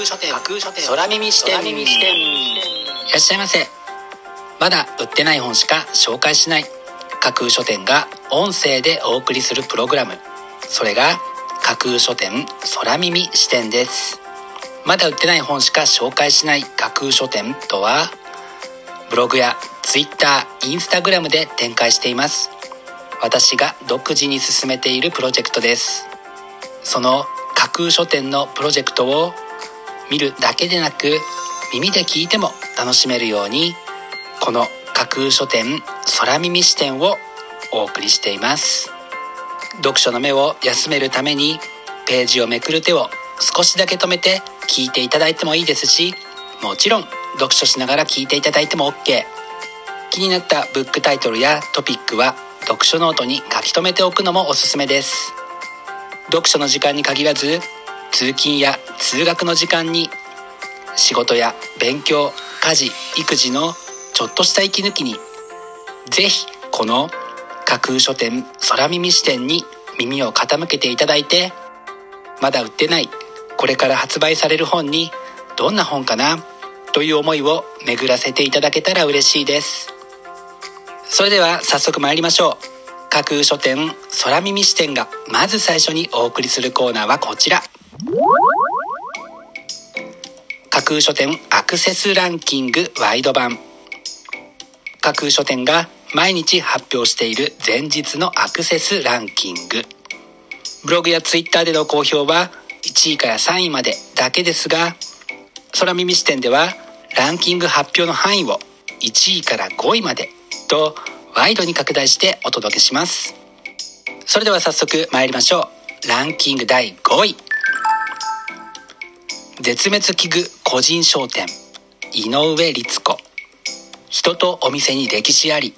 架空書店。空耳視点いらっしゃいませ。まだ売ってない本しか紹介しない。架空書店が音声でお送りするプログラム。それが架空書店空耳視点です。まだ売ってない本しか紹介しない。架空書店とはブログや Twitter、Instagram で展開しています。私が独自に進めているプロジェクトです。その架空書店のプロジェクトを見るだけでなく耳で聞いても楽しめるようにこの架空書店空耳視点をお送りしています。読書の目を休めるためにページをめくる手を少しだけ止めて聞いていただいてもいいですしもちろん読書しながら聞いていただいても OK 気になったブックタイトルやトピックは読書ノートに書き留めておくのもおすすめです。読書の時間に限らず通勤や通学の時間に仕事や勉強家事育児のちょっとした息抜きにぜひこの架空書店空耳視点に耳を傾けていただいてまだ売ってないこれから発売される本にどんな本かなという思いを巡らせていただけたら嬉しいです。それでは早速参りましょう。架空書店空耳視点がまず最初にお送りするコーナーはこちら。架空書店アクセスランキングワイド版。架空書店が毎日発表している前日のアクセスランキング。ブログやツイッターでの好評は1位から3位までだけですが空耳視点ではランキング発表の範囲を1位から5位までとワイドに拡大してお届けします。それでは早速参りましょう。ランキング第5位。絶滅危惧個人商店。井上律子。人とお店に歴史あり。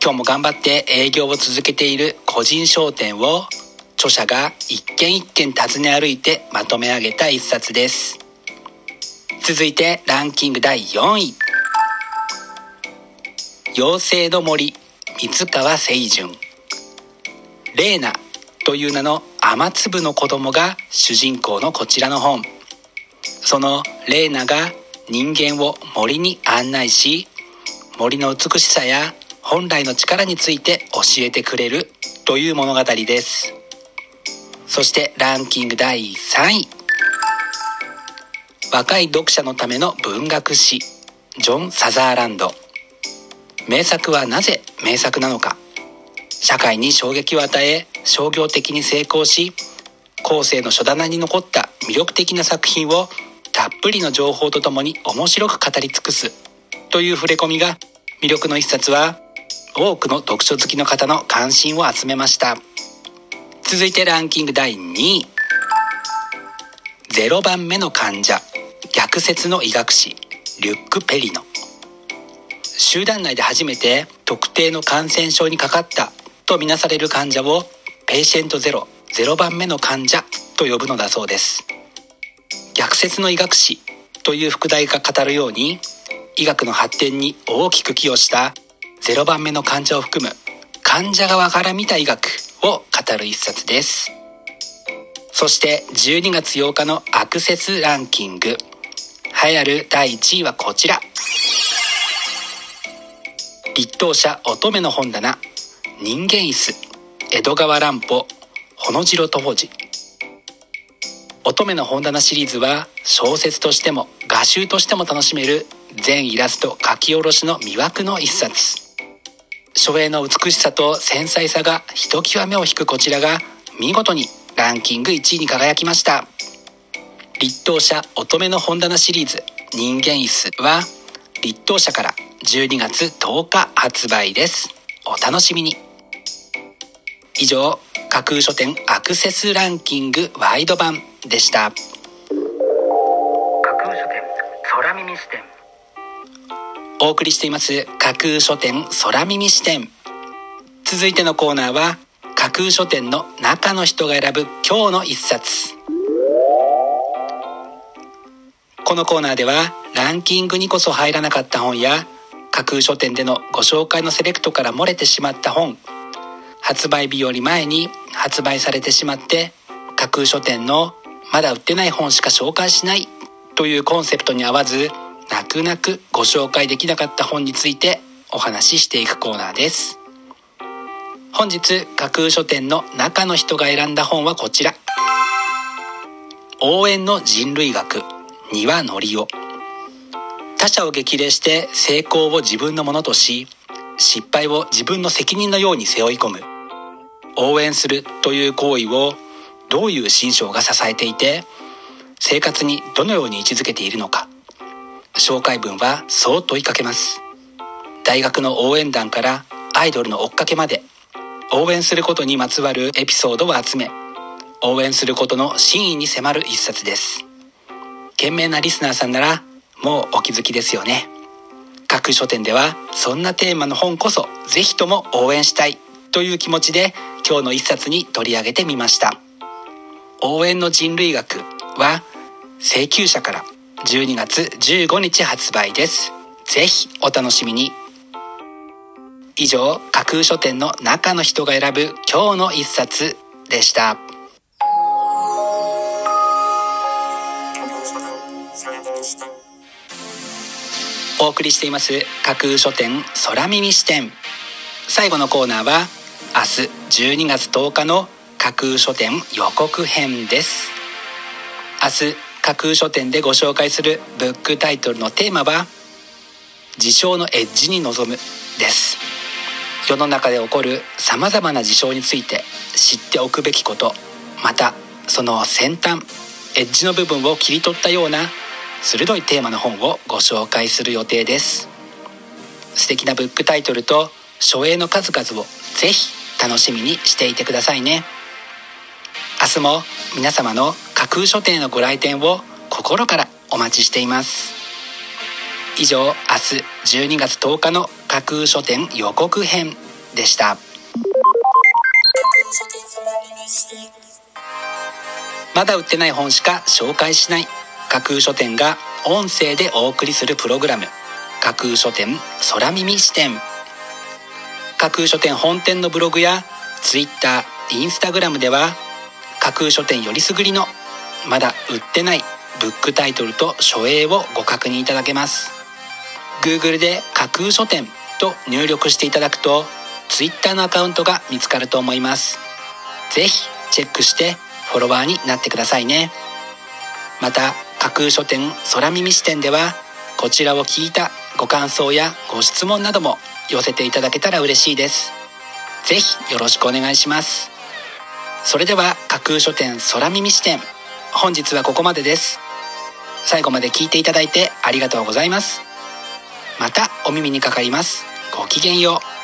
今日も頑張って営業を続けている個人商店を著者が一軒一軒訪ね歩いてまとめ上げた一冊です。続いてランキング第4位。妖精の森三川清純。レーナという名の雨粒の子供が主人公のこちらの本。そのレーナが人間を森に案内し森の美しさや本来の力について教えてくれるという物語です。そしてランキング第3位。若い読者のための文学史。ジョン・サザーランド。名作はなぜ名作なのか。社会に衝撃を与え商業的に成功し後世の書棚に残った魅力的な作品をたっぷりの情報とともに面白く語り尽くすという触れ込みが魅力の一冊は多くの読書好きの方の関心を集めました。続いてランキング第2位。0番目の患者。逆説の医学史リュック・ペリノ。集団内で初めて特定の感染症にかかった。とみなされる患者をペイシェントゼロ。0番目の患者と呼ぶのだそうです。逆説の医学史という副題が語るように医学の発展に大きく寄与した0番目の患者を含む患者側から見た医学を語る一冊です。そして12月8日のアクセスランキング。栄えある第1位はこちら。立冬者乙女の本棚。人間椅子。江戸川乱歩。ほのじろとほじ。乙女の本棚シリーズは小説としても画集としても楽しめる全イラスト書き下ろしの魅惑の一冊。書影の美しさと繊細さがひときわ目を引くこちらが見事にランキング1位に輝きました。立冬者乙女の本棚シリーズ人間椅子は立冬社から12月10日発売です。お楽しみに。以上架空書店アクセスランキングワイド版でした。架空書店空耳視点。お送りしています架空書店空耳視点。続いてのコーナーは架空書店の中の人が選ぶ今日の一冊。このコーナーではランキングにこそ入らなかった本や架空書店でのご紹介のセレクトから漏れてしまった本発売日より前に発売されてしまって架空書店のまだ売ってない本しか紹介しないというコンセプトに合わず泣く泣くご紹介できなかった本についてお話ししていくコーナーです。本日架空書店の中の人が選んだ本はこちら。応援の人類学庭のりお。他者を激励して成功を自分のものとし失敗を自分の責任のように背負い込む。応援するという行為をどういう心象が支えていて生活にどのように位置づけているのか。紹介文はそう問いかけます。大学の応援団からアイドルの追っかけまで応援することにまつわるエピソードを集め応援することの真意に迫る一冊です。賢明なリスナーさんならもうお気づきですよね。各書店ではそんなテーマの本こそぜひとも応援したい。という気持ちで今日の一冊に取り上げてみました。応援の人類学は請求者から12月15日発売です。ぜひお楽しみに。以上架空書店の中の人が選ぶ今日の一冊でした。お送りしています架空書店空耳視点。最後のコーナーは12月10日の架空書店予告編です。明日架空書店でご紹介するブックタイトルのテーマは事象のエッジに臨むです。世の中で起こるさまざまな事象について知っておくべきことまたその先端エッジの部分を切り取ったような鋭いテーマの本をご紹介する予定です。素敵なブックタイトルと書影の数々をぜひ楽しみにしていてくださいね。明日も皆様の架空書店のご来店を心からお待ちしています。以上明日12月10日の架空書店予告編でした。まだ売ってない本しか紹介しない。架空書店が音声でお送りするプログラム。架空書店空耳視点。架空書店本店のブログや Twitter、Instagram では架空書店よりすぐりのまだ売ってないブックタイトルと書影をご確認いただけます。Google で架空書店と入力していただくと Twitter のアカウントが見つかると思います。ぜひチェックしてフォロワーになってくださいね。また架空書店空耳視点ではこちらを聞いたご感想やご質問なども寄せていただけたら嬉しいです。ぜひよろしくお願いします。それでは架空書店空耳視点本日はここまでです。最後まで聞いていただいてありがとうございます。またお耳にかかります。ごきげんよう。